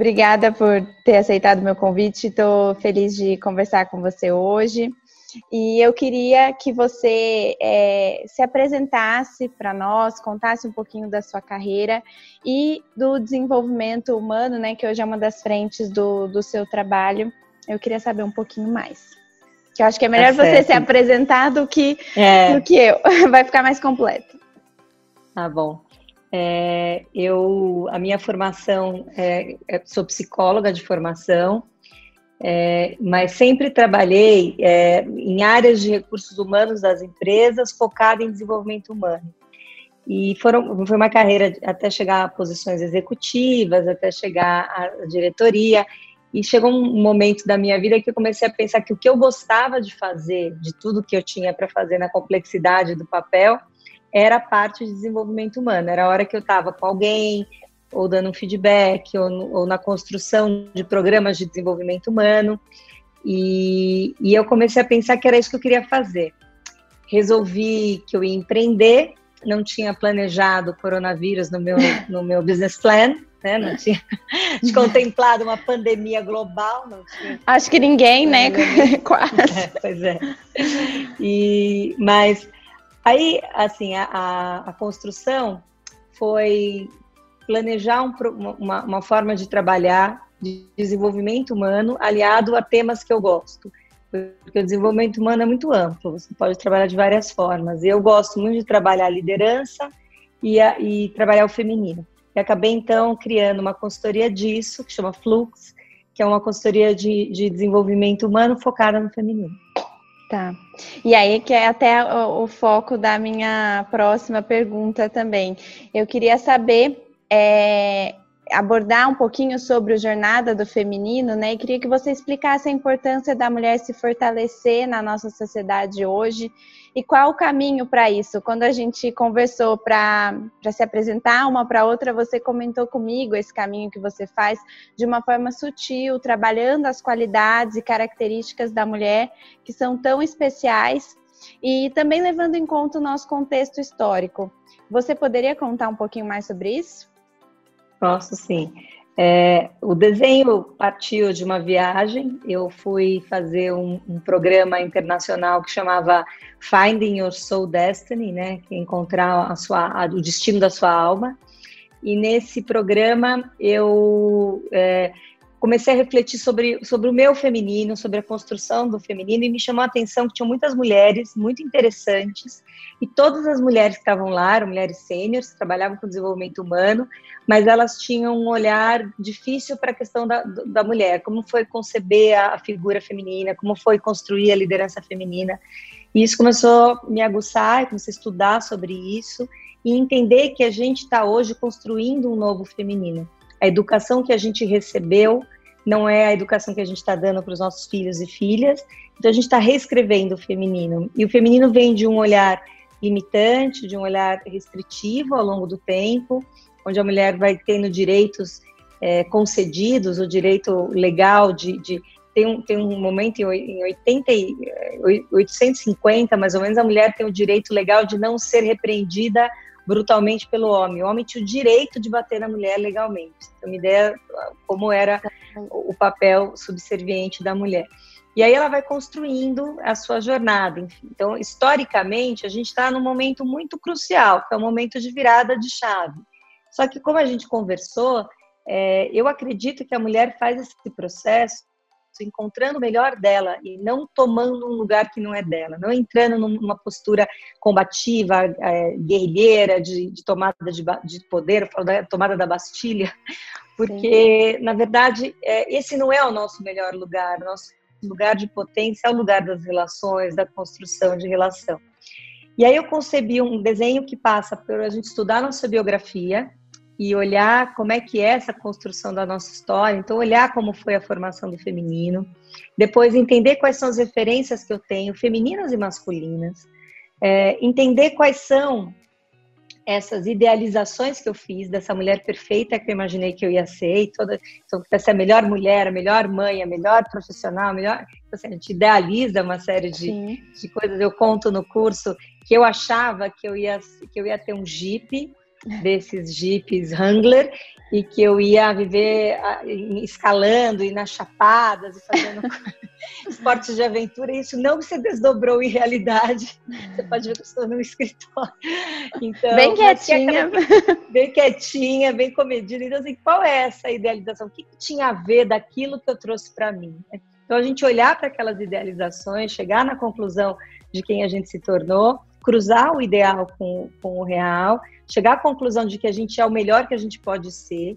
Obrigada por ter aceitado meu convite. Estou feliz de conversar com você hoje. E eu queria que você é, se apresentasse para nós, contasse um pouquinho da sua carreira e do desenvolvimento humano, né, que hoje é uma das frentes do, do seu trabalho eu queria saber um pouquinho mais. Que eu acho que é melhor tá você se apresentar do que, é. do que eu. Vai ficar mais completo. Tá bom. É, eu, a minha formação, é, é sou psicóloga de formação, é, mas sempre trabalhei é, em áreas de recursos humanos das empresas, focada em desenvolvimento humano. E foram, foi uma carreira até chegar a posições executivas, até chegar à diretoria. E chegou um momento da minha vida que eu comecei a pensar que o que eu gostava de fazer, de tudo que eu tinha para fazer na complexidade do papel, era a parte de desenvolvimento humano. Era a hora que eu estava com alguém, ou dando um feedback, ou, ou, na construção de programas de desenvolvimento humano. E, e eu comecei a pensar que era isso que eu queria fazer. Resolvi que eu ia empreender, não tinha planejado o coronavírus no meu, no meu business plan, né? Não tinha contemplado uma pandemia global. Tinha... Acho que ninguém, né? Quase. É, pois é. E, mas aí, assim, a, a, a construção foi planejar um, uma, uma forma de trabalhar de desenvolvimento humano aliado a temas que eu gosto. Porque o desenvolvimento humano é muito amplo, você pode trabalhar de várias formas. Eu gosto muito de trabalhar a liderança e, a, e trabalhar o feminino. E acabei, então, criando uma consultoria disso, que chama Flux, que é uma consultoria de, de desenvolvimento humano focada no feminino. Tá. E aí, que é até o, o, foco da minha próxima pergunta também. Eu queria saber é, abordar um pouquinho sobre o Jornada do Feminino, né? E queria que você explicasse a importância da mulher se fortalecer na nossa sociedade hoje e qual o caminho para isso. Quando a gente conversou para se apresentar uma para outra, você comentou comigo esse caminho que você faz de uma forma sutil, trabalhando as qualidades e características da mulher que são tão especiais e também levando em conta o nosso contexto histórico. Você poderia contar um pouquinho mais sobre isso? Posso sim. É, o desenho partiu de uma viagem. Eu fui fazer um, um, programa internacional que chamava Finding Your Soul Destiny, né? É encontrar a sua, a, o destino da sua alma. E nesse programa eu é, comecei a refletir sobre, sobre o meu feminino, sobre a construção do feminino, e me chamou a atenção que tinham muitas mulheres muito interessantes, e todas as mulheres que estavam lá eram mulheres sêniores, trabalhavam com desenvolvimento humano, mas elas tinham um olhar difícil para a questão da, da mulher, como foi conceber a, a figura feminina, como foi construir a liderança feminina. E isso começou a me aguçar, comecei a estudar sobre isso, e entender que a gente está hoje construindo um novo feminino a educação que a gente recebeu não é a educação que a gente está dando para os nossos filhos e filhas. Então a gente está reescrevendo o feminino. E o feminino vem de um olhar limitante, de um olhar restritivo ao longo do tempo, onde a mulher vai tendo direitos é, concedidos, o direito legal de, de tem um, tem um momento em 80, 850, mais ou menos, a mulher tem o direito legal de não ser repreendida brutalmente pelo homem. O homem tinha o direito de bater na mulher legalmente. Então, uma ideia como era o papel subserviente da mulher. E aí ela vai construindo a sua jornada. Enfim. Então, historicamente, a gente está num momento muito crucial, que é o momento de virada de chave. Só que, como a gente conversou, é, eu acredito que a mulher faz esse processo encontrando o melhor dela e não tomando um lugar que não é dela, não entrando numa postura combativa, é, guerrilheira, de, de tomada de, de, poder, da tomada da Bastilha, porque, Sim. na verdade, é, esse não é o nosso melhor lugar, nosso lugar de potência é o lugar das relações, da construção de relação. E aí eu concebi um desenho que passa por a gente estudar nossa biografia, e olhar como é que é essa construção da nossa história, então olhar como foi a formação do feminino, depois entender quais são as referências que eu tenho, femininas e masculinas, é, entender quais são essas idealizações que eu fiz dessa mulher perfeita que eu imaginei que eu ia ser, e toda, então, ser a melhor mulher, a melhor mãe, a melhor profissional, a melhor. Então, assim, a gente idealiza uma série de, de coisas. Eu conto no curso que eu achava que eu ia, que eu ia ter um Jeep desses jipes Wrangler e que eu ia viver escalando e nas chapadas e fazendo esportes de aventura. E isso não se desdobrou em realidade. Você pode ver que eu estou no escritório. Então, bem quietinha. Aquela, bem quietinha, bem comedida. Então, assim, qual é essa idealização? O que, que tinha a ver daquilo que eu trouxe para mim? Então, a gente olhar para aquelas idealizações, chegar na conclusão de quem a gente se tornou, cruzar o ideal com, com o real, chegar à conclusão de que a gente é o melhor que a gente pode ser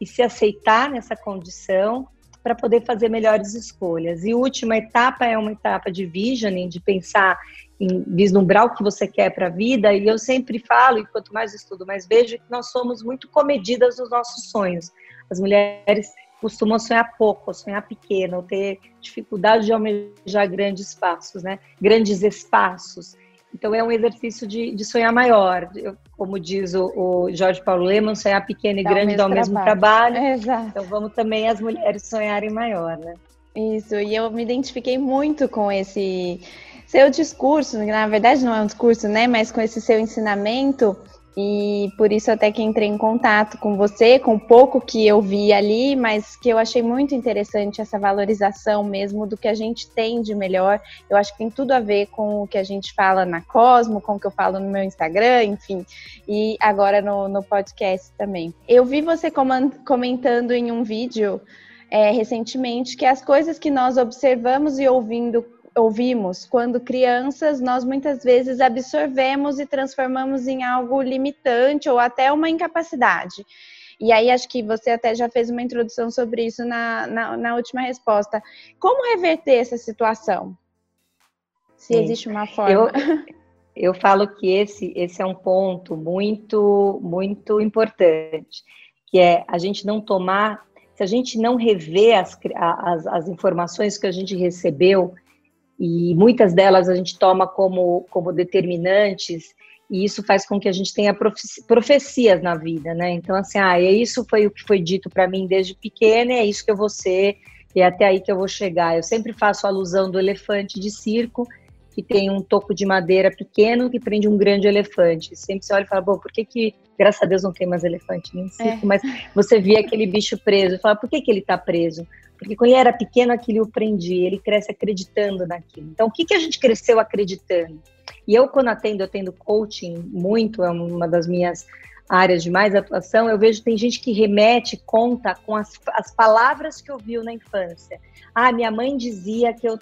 e se aceitar nessa condição para poder fazer melhores escolhas. E última etapa é uma etapa de visioning, de pensar em vislumbrar o que você quer para a vida. E eu sempre falo, e quanto mais estudo, mais vejo, que nós somos muito comedidas nos nossos sonhos. As mulheres costumam sonhar pouco, sonhar pequeno, ter dificuldade de almejar grandes passos, né? Grandes espaços. Então é um exercício de, de sonhar maior. Eu, como diz o, o, Jorge Paulo Leman, sonhar pequeno e dá grande dá o mesmo trabalho. É, exato. Então vamos também as mulheres sonharem maior, né? Isso, e eu me identifiquei muito com esse seu discurso, na verdade não é um discurso, né? Mas com esse seu ensinamento e por isso até que entrei em contato com você, com pouco que eu vi ali, mas que eu achei muito interessante essa valorização mesmo do que a gente tem de melhor. Eu acho que tem tudo a ver com o que a gente fala na Cosmo, com o que eu falo no meu Instagram, enfim, e agora no, no podcast também. Eu vi você comentando em um vídeo é, recentemente que as coisas que nós observamos e ouvindo ouvimos quando crianças, nós muitas vezes absorvemos e transformamos em algo limitante ou até uma incapacidade. E aí, acho que você até já fez uma introdução sobre isso na, na, na última resposta. Como reverter essa situação? Se Sim. existe uma forma. Eu, eu falo que esse, esse é um ponto muito, muito importante, que é a gente não tomar, se a gente não rever as, as, as informações que a gente recebeu, e muitas delas a gente toma como, como determinantes, e isso faz com que a gente tenha profecias na vida, né? Então, assim, ah, é isso foi o que foi dito para mim desde pequena, é isso que eu vou ser, e é até aí que eu vou chegar. Eu sempre faço alusão do elefante de circo, que tem um toco de madeira pequeno que prende um grande elefante. Sempre você olha e fala, bom, por que que, graças a Deus não tem mais elefante nem circo, é. mas você vê aquele bicho preso, e fala, por que que ele está preso? Porque quando ele era pequeno, aquilo o prendia, ele cresce acreditando naquilo. Então, o que, que a gente cresceu acreditando? E eu, quando atendo, eu atendo coaching muito, é uma das minhas áreas de mais atuação, eu vejo tem gente que remete, conta com as, as palavras que ouviu na infância. Ah, minha mãe dizia que eu...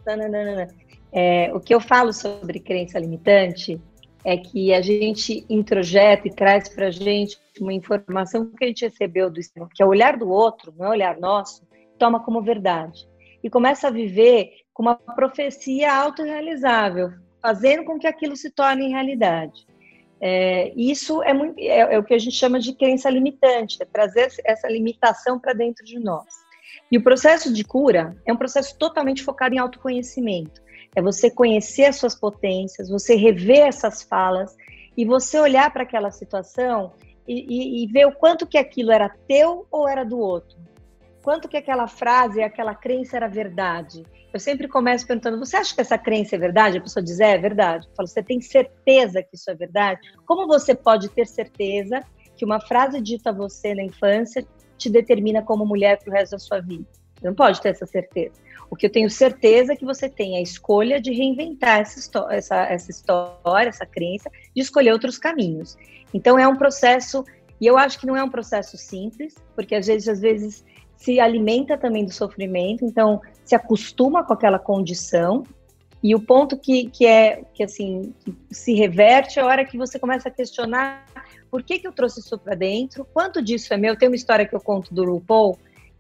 É, o que eu falo sobre crença limitante é que a gente introjeta e traz para a gente uma informação que a gente recebeu do que é o olhar do outro, não é o olhar nosso, toma como verdade e começa a viver com uma profecia autorrealizável, fazendo com que aquilo se torne realidade. É, isso é, muito, é, é, o que a gente chama de crença limitante, é trazer essa limitação para dentro de nós. E o processo de cura é um processo totalmente focado em autoconhecimento. É você conhecer as suas potências, você rever essas falas e você olhar para aquela situação e, e, e ver o quanto que aquilo era teu ou era do outro quanto que aquela frase, aquela crença era verdade. Eu sempre começo perguntando: você acha que essa crença é verdade? A pessoa diz: é, é verdade. Eu falo: você tem certeza que isso é verdade? Como você pode ter certeza que uma frase dita a você na infância te determina como mulher para o resto da sua vida? Você não pode ter essa certeza. O que eu tenho certeza é que você tem a escolha de reinventar essa, essa, essa história, essa crença, de escolher outros caminhos. Então é um processo, e eu acho que não é um processo simples, porque às vezes, às vezes se alimenta também do sofrimento, então se acostuma com aquela condição. E o ponto que, que é que assim que se reverte é a hora que você começa a questionar por que, que eu trouxe isso para dentro, quanto disso é meu. Tem uma história que eu conto do RuPaul,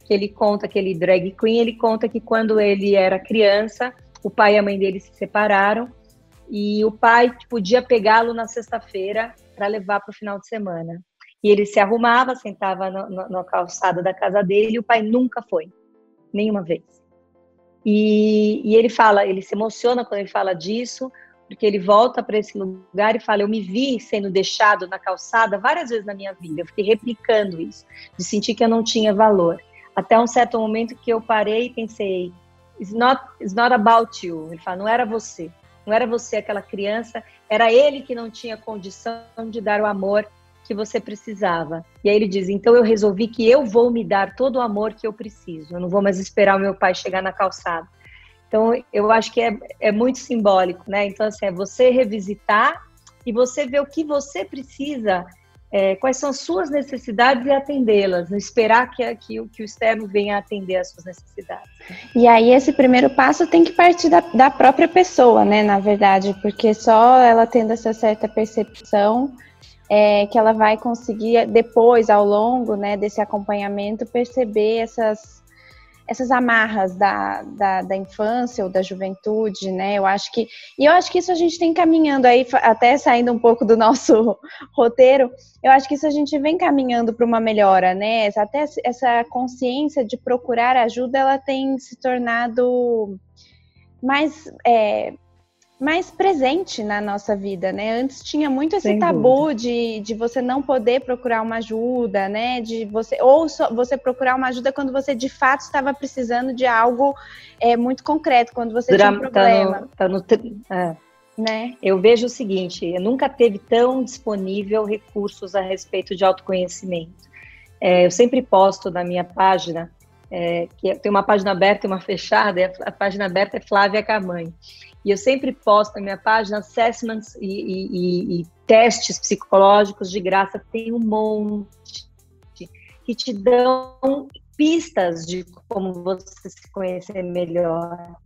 que ele conta aquele drag queen, ele conta que quando ele era criança, o pai e a mãe dele se separaram e o pai podia pegá-lo na sexta-feira para levar para o final de semana. E ele se arrumava, sentava na calçada da casa dele e o pai nunca foi, nenhuma vez. E, e ele fala, ele se emociona quando ele fala disso, porque ele volta para esse lugar e fala: Eu me vi sendo deixado na calçada várias vezes na minha vida. Eu fiquei replicando isso, de sentir que eu não tinha valor. Até um certo momento que eu parei e pensei: It's not, it's not about you. Ele fala: Não era você. Não era você aquela criança, era ele que não tinha condição de dar o amor que você precisava. E aí ele diz: então eu resolvi que eu vou me dar todo o amor que eu preciso. Eu não vou mais esperar o meu pai chegar na calçada. Então eu acho que é, é muito simbólico, né? Então assim é você revisitar e você ver o que você precisa, é, quais são as suas necessidades e atendê-las, esperar que, que, que o externo venha atender as suas necessidades. E aí esse primeiro passo tem que partir da, da própria pessoa, né? Na verdade, porque só ela tendo essa certa percepção é, que ela vai conseguir depois, ao longo né, desse acompanhamento, perceber essas, essas amarras da, da, da, infância ou da juventude, né? Eu acho que e eu acho que isso a gente tem caminhando aí, até saindo um pouco do nosso roteiro. Eu acho que isso a gente vem caminhando para uma melhora, né? Até essa consciência de procurar ajuda, ela tem se tornado mais é, mais presente na nossa vida, né? Antes tinha muito esse Sem tabu de, de você não poder procurar uma ajuda, né? De você ou só, você procurar uma ajuda quando você de fato estava precisando de algo é, muito concreto, quando você Dura, tinha um problema. Tá no, tá no, é. Né? Eu vejo o seguinte: nunca teve tão disponível recursos a respeito de autoconhecimento. É, eu sempre posto na minha página, é, que tem uma página aberta e uma fechada, e a, a página aberta é Flávia Camanho. E eu sempre posto na minha página assessments e, e, e, testes psicológicos de graça, tem um monte que te dão pistas de como você se conhecer melhor.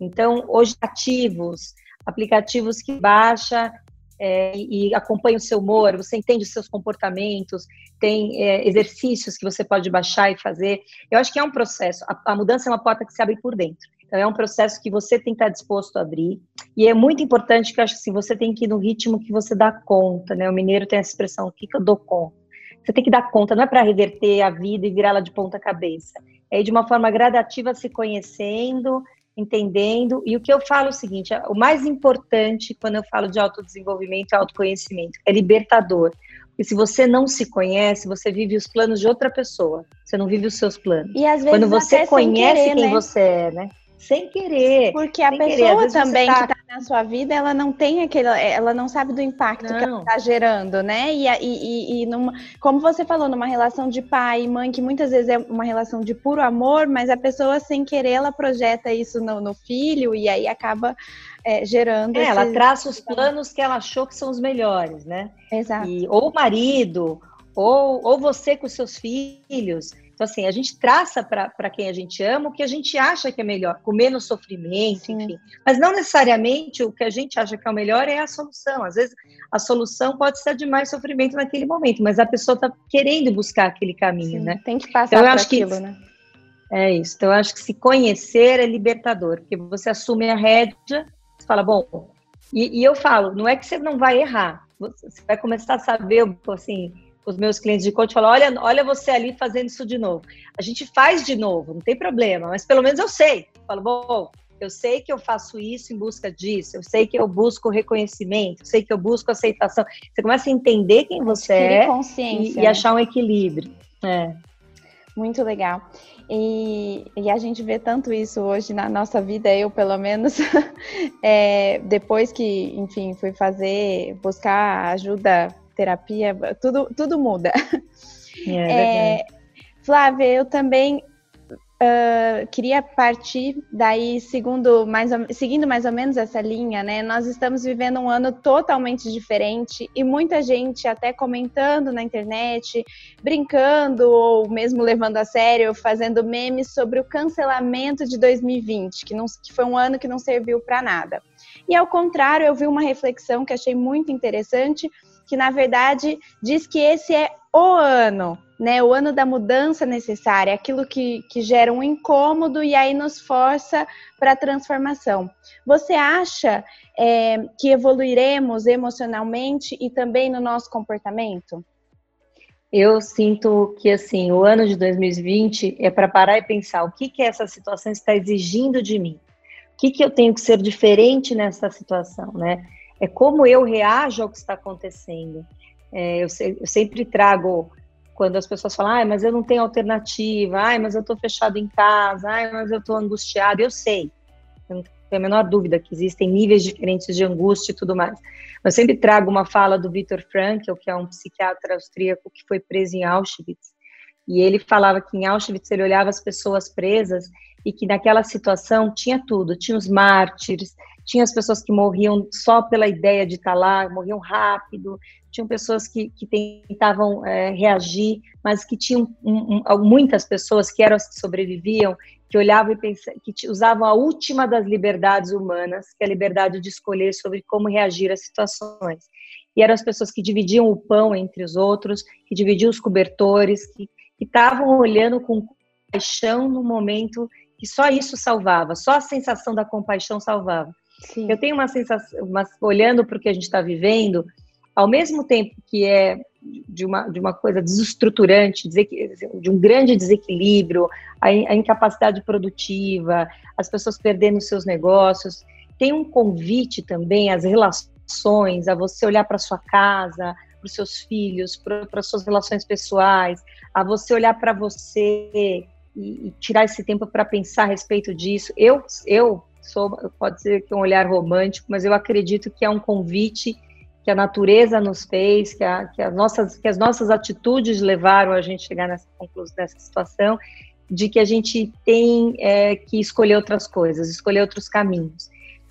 Então, hoje, ativos, aplicativos que baixa é, e acompanha o seu humor, você entende os seus comportamentos, tem é, exercícios que você pode baixar e fazer. Eu acho que é um processo. A, a mudança é uma porta que se abre por dentro. Então, é um processo que você tem que estar disposto a abrir. E é muito importante que eu acho que assim, você tem que ir no ritmo que você dá conta, né? O mineiro tem essa expressão, o que, que eu dou conta? Você tem que dar conta, não é para reverter a vida e virá-la de ponta cabeça. É ir de uma forma gradativa se conhecendo, entendendo. E o que eu falo é o seguinte: o mais importante quando eu falo de autodesenvolvimento e autoconhecimento é libertador. Porque se você não se conhece, você vive os planos de outra pessoa. Você não vive os seus planos. E às vezes quando você conhece querer, quem né? você é, né? Sem querer. Porque a pessoa também tá... que está na sua vida, ela não tem aquele, ela não sabe do impacto não. que ela está gerando, né? E, e, e numa, como você falou, numa relação de pai e mãe, que muitas vezes é uma relação de puro amor, mas a pessoa sem querer ela projeta isso no, no filho e aí acaba é, gerando. É, ela traça os planos que ela achou que são os melhores, né? Exato. E, ou o marido, ou, ou você com seus filhos. Então, assim, a gente traça para quem a gente ama o que a gente acha que é melhor, com menos sofrimento, Sim. enfim. Mas não necessariamente o que a gente acha que é o melhor é a solução. Às vezes, a solução pode ser de mais sofrimento naquele momento, mas a pessoa está querendo buscar aquele caminho, Sim, né? Tem que passar então, por aquilo, que, né? É isso. Então, eu acho que se conhecer é libertador, porque você assume a rédea, você fala, bom, e, e eu falo, não é que você não vai errar, você vai começar a saber, assim, os meus clientes de coach falam: olha, olha você ali fazendo isso de novo. A gente faz de novo, não tem problema, mas pelo menos eu sei. Eu falo, bom, eu sei que eu faço isso em busca disso, eu sei que eu busco reconhecimento, eu sei que eu busco aceitação. Você começa a entender quem você é e, e, achar um equilíbrio. É. Muito legal. E, e, a gente vê tanto isso hoje na nossa vida, eu pelo menos, é, depois que, enfim, fui fazer, buscar ajuda terapia, tudo, tudo muda. É, é, Flávia, eu também uh, queria partir daí, segundo mais seguindo mais ou menos essa linha, né? Nós estamos vivendo um ano totalmente diferente e muita gente até comentando na internet, brincando ou mesmo levando a sério, fazendo memes sobre o cancelamento de 2020, que, não, que foi um ano que não serviu para nada. E ao contrário, eu vi uma reflexão que achei muito interessante, que na verdade diz que esse é o ano né? O ano da mudança necessária, aquilo que, que gera um incômodo e aí nos força para a transformação. Você acha é, que evoluiremos emocionalmente e também no nosso comportamento? Eu sinto que assim, o ano de 2020 é para parar e pensar o que que essa situação está exigindo de mim. O que que eu tenho que ser diferente nessa situação, né? É como eu reajo ao que está acontecendo. É, eu, eu sempre trago quando as pessoas falam, ai, mas eu não tenho alternativa, ai, mas eu estou fechado em casa, ai, mas eu estou angustiado, eu sei, eu não tenho a menor dúvida que existem níveis diferentes de angústia e tudo mais. Mas sempre trago uma fala do Viktor Frankl, que é um psiquiatra austríaco que foi preso em Auschwitz, e ele falava que em Auschwitz ele olhava as pessoas presas e que naquela situação tinha tudo, tinha os mártires, tinha as pessoas que morriam só pela ideia de estar lá, morriam rápido, tinham pessoas que, que tentavam é, reagir, mas que tinham um, um, muitas pessoas que eram as que sobreviviam, que olhavam e pensavam, que usavam a última das liberdades humanas, que é a liberdade de escolher sobre como reagir às situações. E eram as pessoas que dividiam o pão entre os outros, que dividiam os cobertores, que estavam olhando com paixão no momento que só isso salvava, só a sensação da compaixão salvava. Sim. Eu tenho uma sensação, uma, olhando para o que a gente está vivendo, ao mesmo tempo que é de uma, de uma coisa desestruturante, de um grande desequilíbrio, a, a incapacidade produtiva, as pessoas perdendo seus negócios, tem um convite também às relações, a você olhar para sua casa, para os seus filhos, para as suas relações pessoais, a você olhar para você e, e, tirar esse tempo para pensar a respeito disso. Eu, eu sou, pode ser que um olhar romântico, mas eu acredito que é um convite que a natureza nos fez, que, a, que, as, nossas, que as nossas atitudes levaram a gente chegar nessa conclusão, nessa situação, de que a gente tem é, que escolher outras coisas, escolher outros caminhos.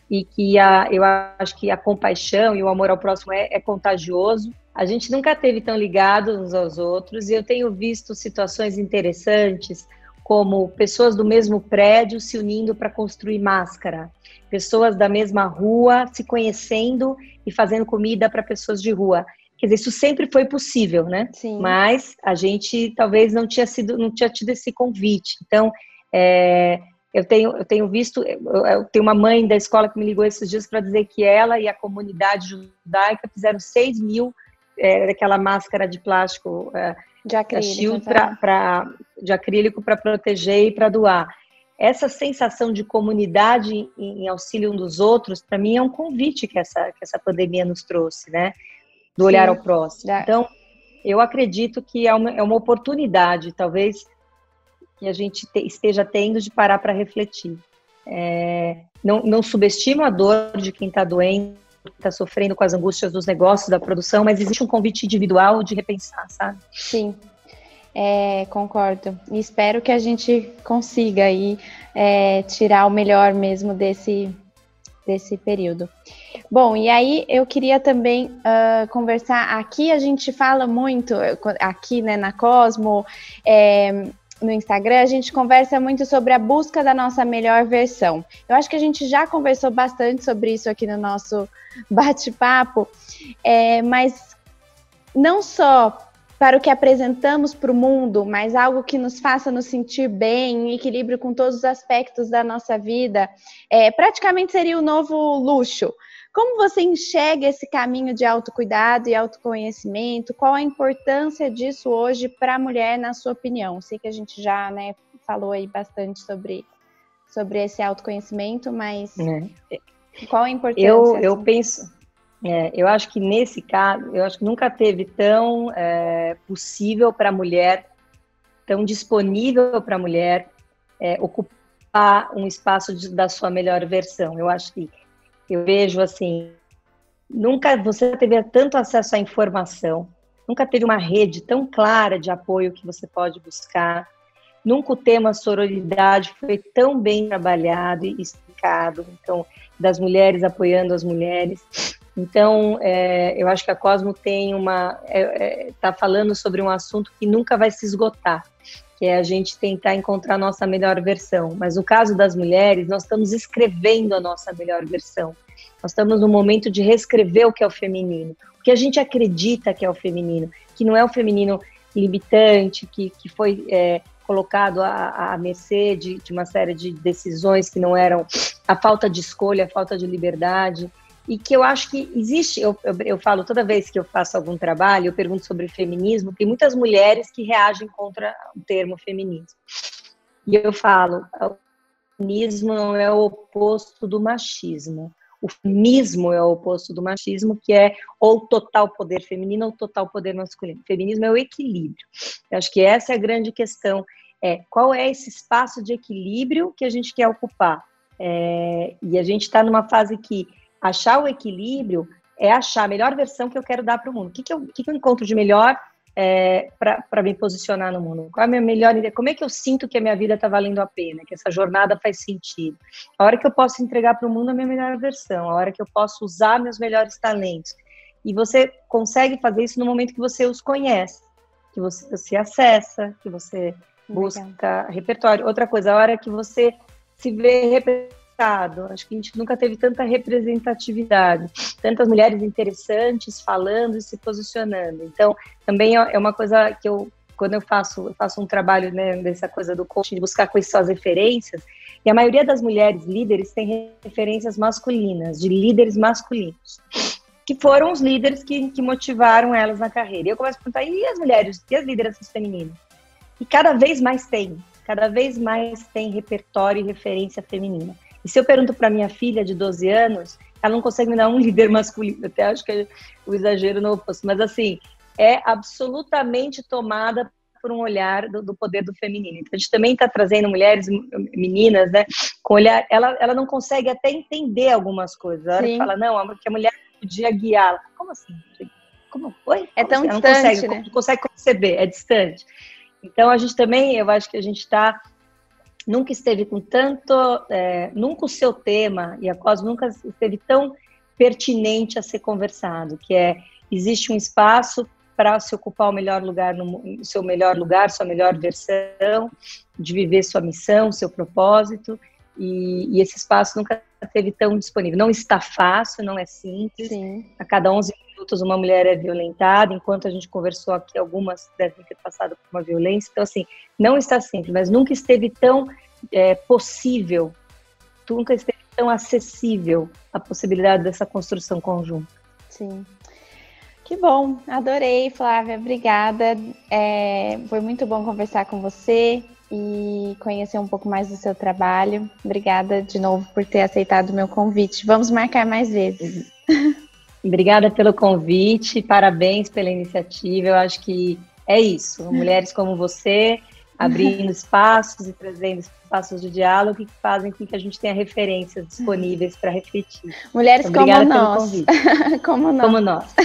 E que a, eu acho que a compaixão e o amor ao próximo é, é contagioso. A gente nunca teve tão ligados uns aos outros, e eu tenho visto situações interessantes, como pessoas do mesmo prédio se unindo para construir máscara, pessoas da mesma rua se conhecendo e fazendo comida para pessoas de rua. Quer dizer, isso sempre foi possível, né? Sim. Mas a gente talvez não tinha sido, não tinha tido esse convite. Então, é, eu tenho, eu tenho visto, eu tenho uma mãe da escola que me ligou esses dias para dizer que ela e a comunidade judaica fizeram 6 mil é, daquela máscara de plástico é, de acrílico, pra, de acrílico para proteger e para doar. Essa sensação de comunidade em, em auxílio um dos outros, para mim é um convite que essa, que essa pandemia nos trouxe, né? Do olhar Sim. ao próximo. Então, eu acredito que é uma, é uma oportunidade, talvez, que a gente te, esteja tendo de parar para refletir. É, não, não subestima a dor de quem está doente, está sofrendo com as angústias dos negócios, da produção, mas existe um convite individual de repensar, sabe? Sim, é, concordo. E espero que a gente consiga aí é, tirar o melhor mesmo desse, desse período. Bom, e aí eu queria também uh, conversar. Aqui a gente fala muito, aqui né, na Cosmo, é, no Instagram, a gente conversa muito sobre a busca da nossa melhor versão. Eu acho que a gente já conversou bastante sobre isso aqui no nosso bate-papo, é, mas não só para o que apresentamos para o mundo, mas algo que nos faça nos sentir bem, em equilíbrio com todos os aspectos da nossa vida, é, praticamente seria o novo luxo. Como você enxerga esse caminho de autocuidado e autoconhecimento? Qual a importância disso hoje para a mulher, na sua opinião? Sei que a gente já né, falou aí bastante sobre, sobre esse autoconhecimento, mas é. qual a importância? Eu, assim? eu penso, é, eu acho que nesse caso, eu acho que nunca teve tão é, possível para a mulher, tão disponível para a mulher é, ocupar um espaço de, da sua melhor versão. Eu acho que eu vejo assim, nunca você teve tanto acesso à informação, nunca teve uma rede tão clara de apoio que você pode buscar. nunca o tema sororidade foi tão bem trabalhado e explicado. Então, das mulheres apoiando as mulheres. Então, é, eu acho que a Cosmo tem uma. está é, é, tá falando sobre um assunto que nunca vai se esgotar, que é a gente tentar encontrar a nossa melhor versão. Mas no caso das mulheres, nós estamos escrevendo a nossa melhor versão. Nós estamos no momento de reescrever o que é o feminino, o que a gente acredita que é o feminino, que não é o feminino limitante, que, que foi é, colocado à, à mercê de, de uma série de decisões que não eram a falta de escolha, a falta de liberdade e que eu acho que existe, eu, eu, eu, falo toda vez que eu faço algum trabalho, eu pergunto sobre feminismo, tem muitas mulheres que reagem contra o termo feminismo. E eu falo, o feminismo não é o oposto do machismo. O feminismo é o oposto do machismo, que é ou total poder feminino ou total poder masculino. O feminismo é o equilíbrio. Eu acho que essa é a grande questão. É qual é esse espaço de equilíbrio que a gente quer ocupar? É, e a gente está numa fase que achar o equilíbrio é achar a melhor versão que eu quero dar para o mundo. O que, que, eu, que, que eu encontro de melhor é, para me posicionar no mundo? Qual é a minha melhor ideia? Como é que eu sinto que a minha vida está valendo a pena, que essa jornada faz sentido? A hora que eu posso entregar para o mundo a minha melhor versão, a hora que eu posso usar meus melhores talentos. E você consegue fazer isso no momento que você os conhece, que você se acessa, que você busca Legal. repertório. Outra coisa, a hora que você se vê Acho que a gente nunca teve tanta representatividade, tantas mulheres interessantes falando e se posicionando. Então, também é uma coisa que eu, quando eu faço, eu faço um trabalho né, dessa coisa do coaching, de buscar quais são as referências, e a maioria das mulheres líderes tem referências masculinas, de líderes masculinos que foram os líderes que, que, motivaram elas na carreira. E eu começo a perguntar, e as mulheres, e as lideranças femininas? E cada vez mais tem, cada vez mais tem repertório e referência feminina. E se eu pergunto para minha filha de 12 anos, ela não consegue me dar um líder masculino. Até acho que é o exagero no oposto. Mas, assim, é absolutamente tomada por um olhar do, do poder do feminino. Então, a gente também está trazendo mulheres, meninas, né, com olhar. Ela, ela não consegue até entender algumas coisas. A hora que fala, não, que a mulher podia guiá-la. Como assim? Como foi? É tão assim? distante, não consegue, né? não consegue conceber, é distante. Então, a gente também, eu acho que a gente está nunca esteve com tanto, é, nunca o seu tema e a COS nunca esteve tão pertinente a ser conversado, que é existe um espaço para se ocupar o melhor lugar no seu melhor lugar, sua melhor versão, de viver sua missão, seu propósito, e, e esse espaço nunca esteve tão disponível. Não está fácil, não é simples. Sim. A cada 11 minutos uma mulher é violentada, enquanto a gente conversou aqui, algumas devem ter passado por uma violência. Então, assim, não está simples, mas nunca esteve tão é, possível, nunca esteve tão acessível a possibilidade dessa construção conjunta. Sim. Que bom, adorei, Flávia, obrigada. É, foi muito bom conversar com você e conhecer um pouco mais do seu trabalho. Obrigada de novo por ter aceitado o meu convite. Vamos marcar mais vezes. Obrigada pelo convite, parabéns pela iniciativa. Eu acho que é isso. Mulheres como você, abrindo espaços e trazendo espaços de diálogo que fazem com que a gente tenha referências disponíveis para refletir. Mulheres como nós. como nós. Como nós.